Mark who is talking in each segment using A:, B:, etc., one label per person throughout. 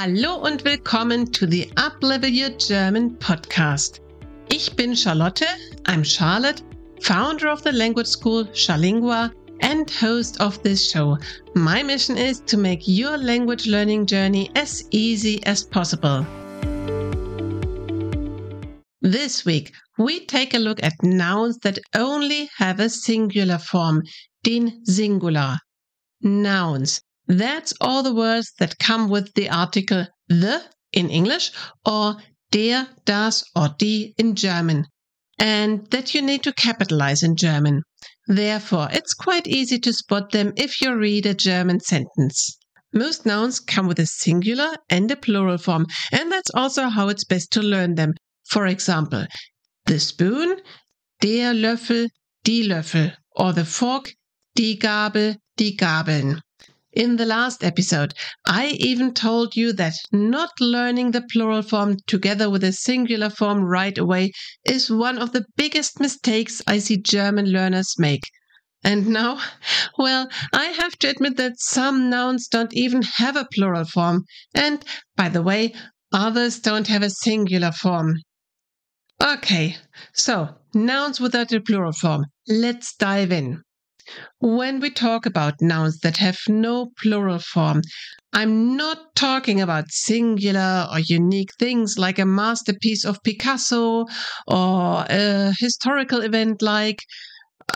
A: Hallo und willkommen to the Uplevel Your German podcast. Ich bin Charlotte, I'm Charlotte, founder of the language school Charlingua and host of this show. My mission is to make your language learning journey as easy as possible. This week, we take a look at nouns that only have a singular form, den Singular. Nouns that's all the words that come with the article the in English or der, das, or die in German, and that you need to capitalize in German. Therefore, it's quite easy to spot them if you read a German sentence. Most nouns come with a singular and a plural form, and that's also how it's best to learn them. For example, the spoon, der Löffel, die Löffel, or the fork, die Gabel, die Gabeln. In the last episode, I even told you that not learning the plural form together with the singular form right away is one of the biggest mistakes I see German learners make. And now, well, I have to admit that some nouns don't even have a plural form. And, by the way, others don't have a singular form. Okay, so nouns without a plural form. Let's dive in. When we talk about nouns that have no plural form, I'm not talking about singular or unique things like a masterpiece of Picasso or a historical event like,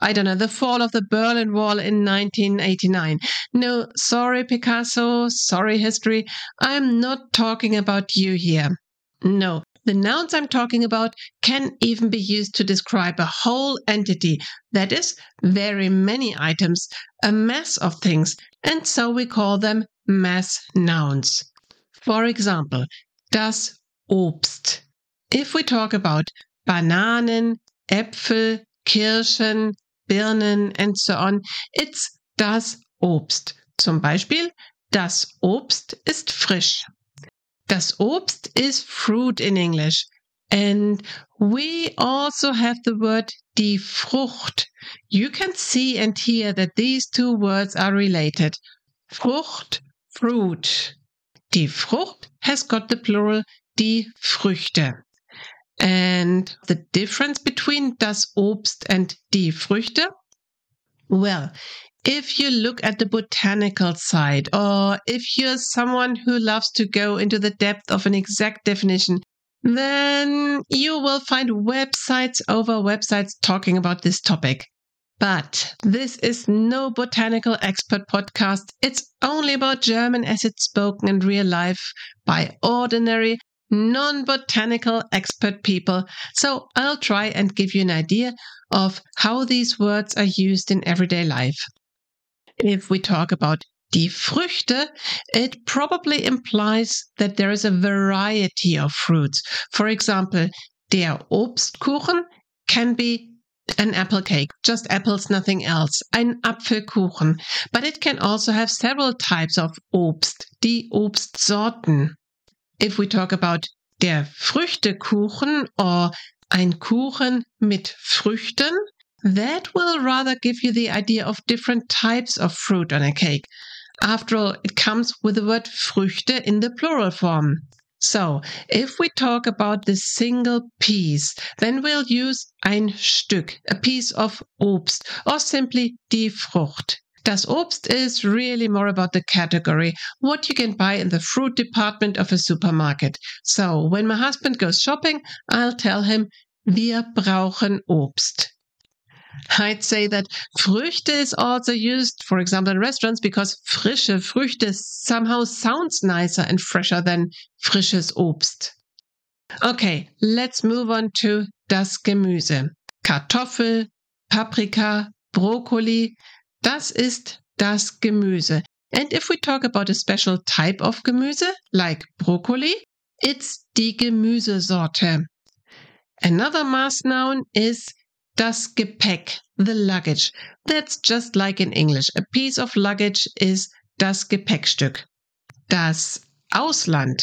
A: I don't know, the fall of the Berlin Wall in 1989. No, sorry, Picasso, sorry, history. I'm not talking about you here. No, the nouns I'm talking about can even be used to describe a whole entity, that is, very many items, a mass of things, and so we call them mass nouns. For example, das Obst. If we talk about Bananen, Äpfel, Kirschen, Birnen, and so on, it's das Obst. Zum Beispiel, das Obst ist frisch. Das Obst is fruit in English. And we also have the word die Frucht. You can see and hear that these two words are related. Frucht, fruit. Die Frucht has got the plural die Früchte. And the difference between das Obst and die Früchte? Well, if you look at the botanical side, or if you're someone who loves to go into the depth of an exact definition, then you will find websites over websites talking about this topic. But this is no botanical expert podcast. It's only about German as it's spoken in real life by ordinary, non botanical expert people. So I'll try and give you an idea of how these words are used in everyday life. If we talk about die Früchte, it probably implies that there is a variety of fruits. For example, der Obstkuchen can be an apple cake, just apples, nothing else. Ein Apfelkuchen. But it can also have several types of Obst, die Obstsorten. If we talk about der Früchtekuchen or ein Kuchen mit Früchten, that will rather give you the idea of different types of fruit on a cake. After all, it comes with the word Früchte in the plural form. So, if we talk about the single piece, then we'll use ein Stück, a piece of Obst, or simply die Frucht. Das Obst is really more about the category, what you can buy in the fruit department of a supermarket. So, when my husband goes shopping, I'll tell him, wir brauchen Obst. I'd say that Früchte is also used, for example, in restaurants because frische Früchte somehow sounds nicer and fresher than frisches Obst. Okay, let's move on to das Gemüse. Kartoffel, Paprika, Brokkoli, das ist das Gemüse. And if we talk about a special type of Gemüse, like broccoli, it's die Gemüsesorte. Another mass noun is Das Gepäck, the luggage. That's just like in English. A piece of luggage is das Gepäckstück. Das Ausland.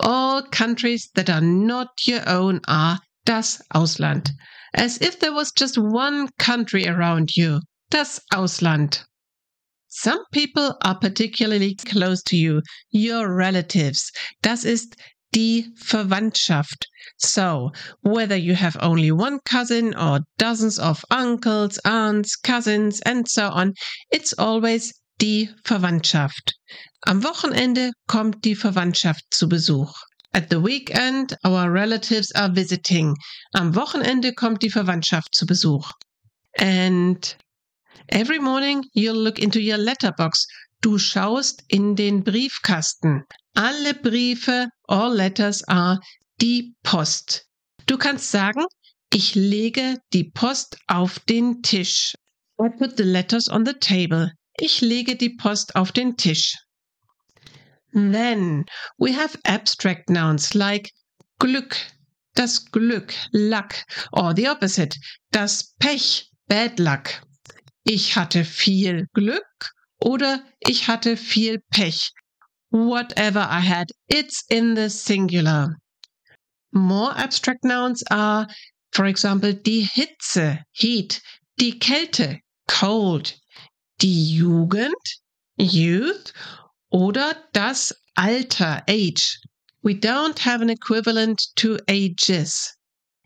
A: All countries that are not your own are das Ausland. As if there was just one country around you. Das Ausland. some people are particularly close to you, your relatives. Das ist die Verwandtschaft. So, whether you have only one cousin or dozens of uncles, aunts, cousins, and so on, it's always die Verwandtschaft. Am Wochenende kommt die Verwandtschaft zu Besuch. At the weekend, our relatives are visiting. Am Wochenende kommt die Verwandtschaft zu Besuch. And every morning you'll look into your letterbox. Du schaust in den Briefkasten. Alle Briefe, all letters are die Post. Du kannst sagen, ich lege die Post auf den Tisch. I put the letters on the table. Ich lege die Post auf den Tisch. Then we have abstract nouns like Glück, das Glück, luck, or the opposite, das Pech, bad luck. Ich hatte viel Glück oder ich hatte viel Pech. Whatever I had, it's in the singular. More abstract nouns are, for example, die Hitze, heat, die Kälte, cold, die Jugend, youth, oder das Alter, age. We don't have an equivalent to ages.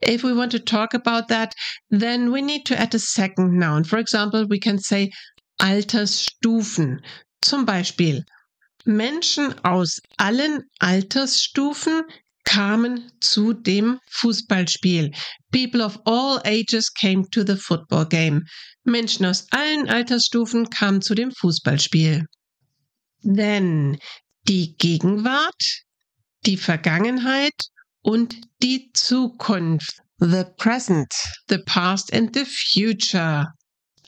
A: If we want to talk about that, then we need to add a second noun. For example, we can say Altersstufen. Zum Beispiel, Menschen aus allen Altersstufen kamen zu dem Fußballspiel. People of all ages came to the football game. Menschen aus allen Altersstufen kamen zu dem Fußballspiel. Then die Gegenwart, die Vergangenheit und die Zukunft. The present, the past and the future.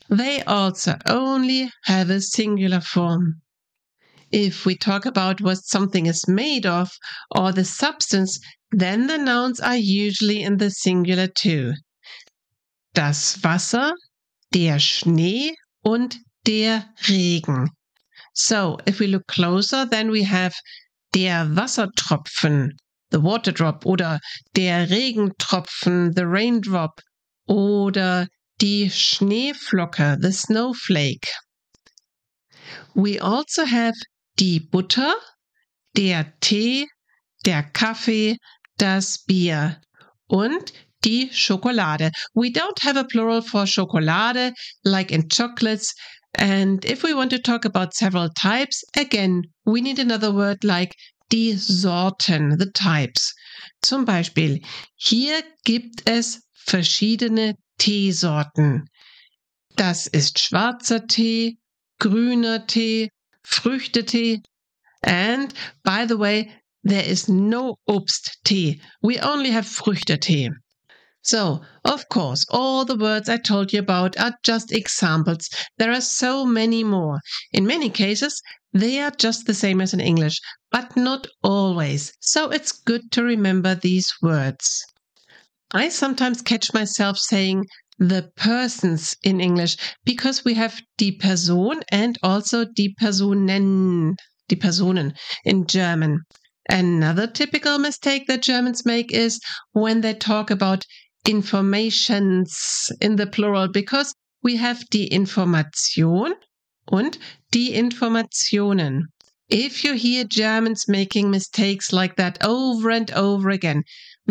A: They also only have a singular form. If we talk about what something is made of or the substance, then the nouns are usually in the singular too. Das Wasser, der Schnee und der Regen. So, if we look closer, then we have der Wassertropfen, the water drop, oder der Regentropfen, the raindrop, oder die Schneeflocke, the snowflake. We also have die Butter, der Tee, der Kaffee, das Bier und die Schokolade. We don't have a plural for Schokolade like in chocolates. And if we want to talk about several types, again, we need another word like die Sorten, the types. Zum Beispiel, hier gibt es verschiedene Teesorten. Das ist schwarzer Tee, grüner Tee, Früchtetee. And by the way, there is no Obsttee. We only have Früchtetee. So, of course, all the words I told you about are just examples. There are so many more. In many cases, they are just the same as in English, but not always. So it's good to remember these words. I sometimes catch myself saying the persons in English because we have die Person and also die Personen, die Personen in German. Another typical mistake that Germans make is when they talk about informations in the plural because we have die Information und die Informationen. If you hear Germans making mistakes like that over and over again,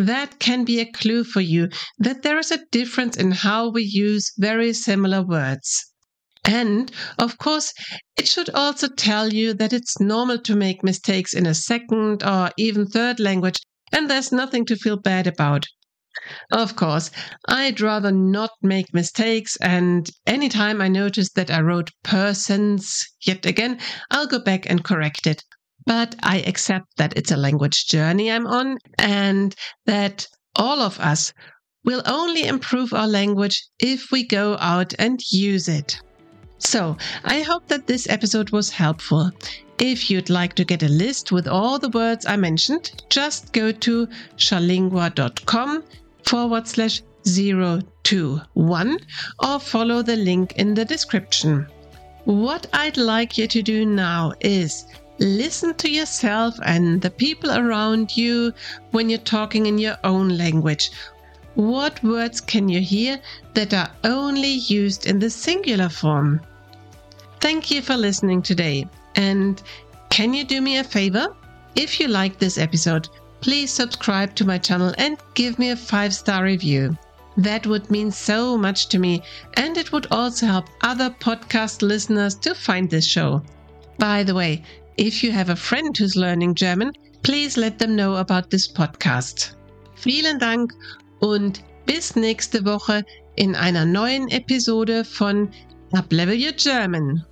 A: that can be a clue for you that there is a difference in how we use very similar words. And of course, it should also tell you that it's normal to make mistakes in a second or even third language, and there's nothing to feel bad about. Of course, I'd rather not make mistakes, and anytime I notice that I wrote persons yet again, I'll go back and correct it. But I accept that it's a language journey I'm on, and that all of us will only improve our language if we go out and use it. So, I hope that this episode was helpful. If you'd like to get a list with all the words I mentioned, just go to charlingua.com forward slash 021 or follow the link in the description. What I'd like you to do now is listen to yourself and the people around you when you're talking in your own language. What words can you hear that are only used in the singular form? Thank you for listening today. And can you do me a favor? If you like this episode, please subscribe to my channel and give me a five star review. That would mean so much to me, and it would also help other podcast listeners to find this show. By the way, if you have a friend who's learning German, please let them know about this podcast. Vielen Dank und bis nächste Woche in einer neuen Episode von Uplevel Your German.